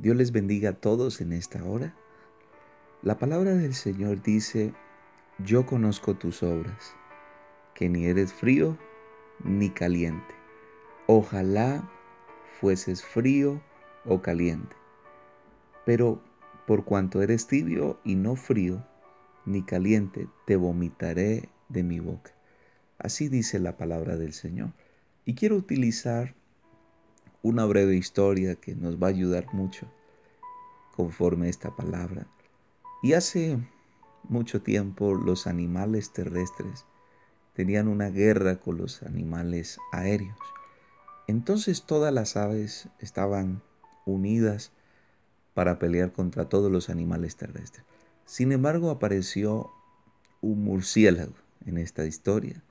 Dios les bendiga a todos en esta hora. La palabra del Señor dice, yo conozco tus obras, que ni eres frío ni caliente. Ojalá fueses frío o caliente. Pero por cuanto eres tibio y no frío ni caliente, te vomitaré de mi boca. Así dice la palabra del Señor. Y quiero utilizar una breve historia que nos va a ayudar mucho conforme esta palabra. Y hace mucho tiempo los animales terrestres tenían una guerra con los animales aéreos. Entonces todas las aves estaban unidas para pelear contra todos los animales terrestres. Sin embargo, apareció un murciélago en esta historia.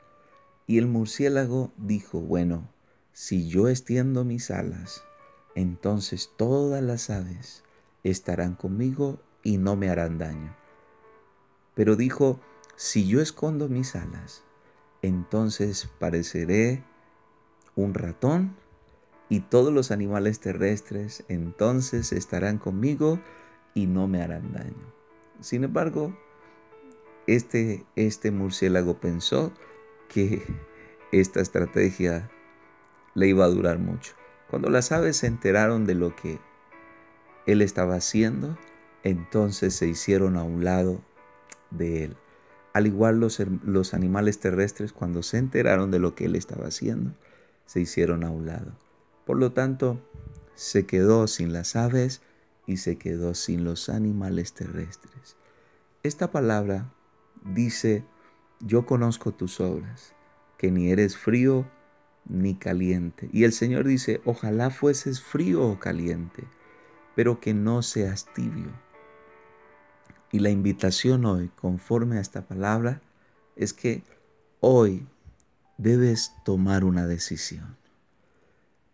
Y el murciélago dijo, bueno, si yo extiendo mis alas, entonces todas las aves estarán conmigo y no me harán daño. Pero dijo, si yo escondo mis alas, entonces pareceré un ratón y todos los animales terrestres entonces estarán conmigo y no me harán daño. Sin embargo, este, este murciélago pensó que esta estrategia le iba a durar mucho. Cuando las aves se enteraron de lo que él estaba haciendo, entonces se hicieron a un lado de él. Al igual los, los animales terrestres, cuando se enteraron de lo que él estaba haciendo, se hicieron a un lado. Por lo tanto, se quedó sin las aves y se quedó sin los animales terrestres. Esta palabra dice, yo conozco tus obras, que ni eres frío ni caliente. Y el Señor dice, ojalá fueses frío o caliente, pero que no seas tibio. Y la invitación hoy, conforme a esta palabra, es que hoy debes tomar una decisión.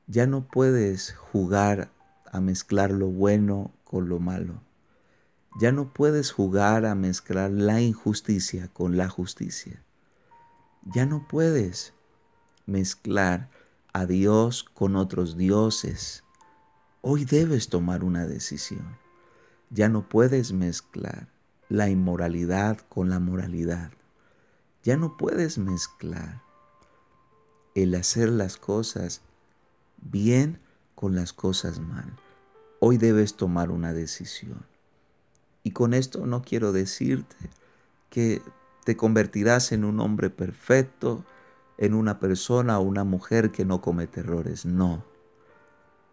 Ya no puedes jugar a mezclar lo bueno con lo malo. Ya no puedes jugar a mezclar la injusticia con la justicia. Ya no puedes mezclar a Dios con otros dioses. Hoy debes tomar una decisión. Ya no puedes mezclar la inmoralidad con la moralidad. Ya no puedes mezclar el hacer las cosas bien con las cosas mal. Hoy debes tomar una decisión. Y con esto no quiero decirte que te convertirás en un hombre perfecto, en una persona o una mujer que no comete errores. No.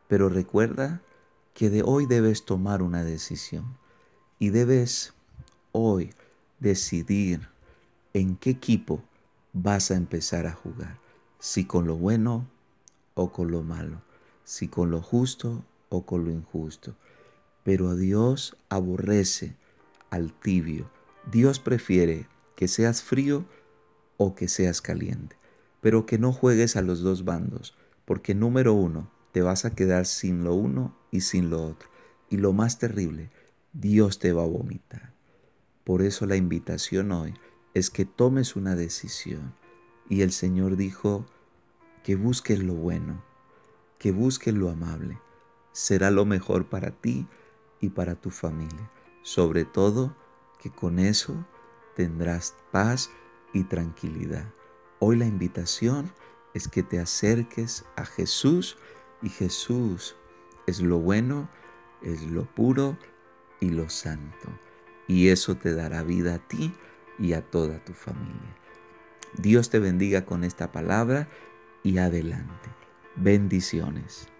Pero recuerda que de hoy debes tomar una decisión y debes hoy decidir en qué equipo vas a empezar a jugar. Si con lo bueno o con lo malo. Si con lo justo o con lo injusto. Pero Dios aborrece al tibio. Dios prefiere que seas frío o que seas caliente pero que no juegues a los dos bandos, porque número uno, te vas a quedar sin lo uno y sin lo otro. Y lo más terrible, Dios te va a vomitar. Por eso la invitación hoy es que tomes una decisión. Y el Señor dijo que busques lo bueno, que busques lo amable. Será lo mejor para ti y para tu familia. Sobre todo que con eso tendrás paz y tranquilidad. Hoy la invitación es que te acerques a Jesús y Jesús es lo bueno, es lo puro y lo santo. Y eso te dará vida a ti y a toda tu familia. Dios te bendiga con esta palabra y adelante. Bendiciones.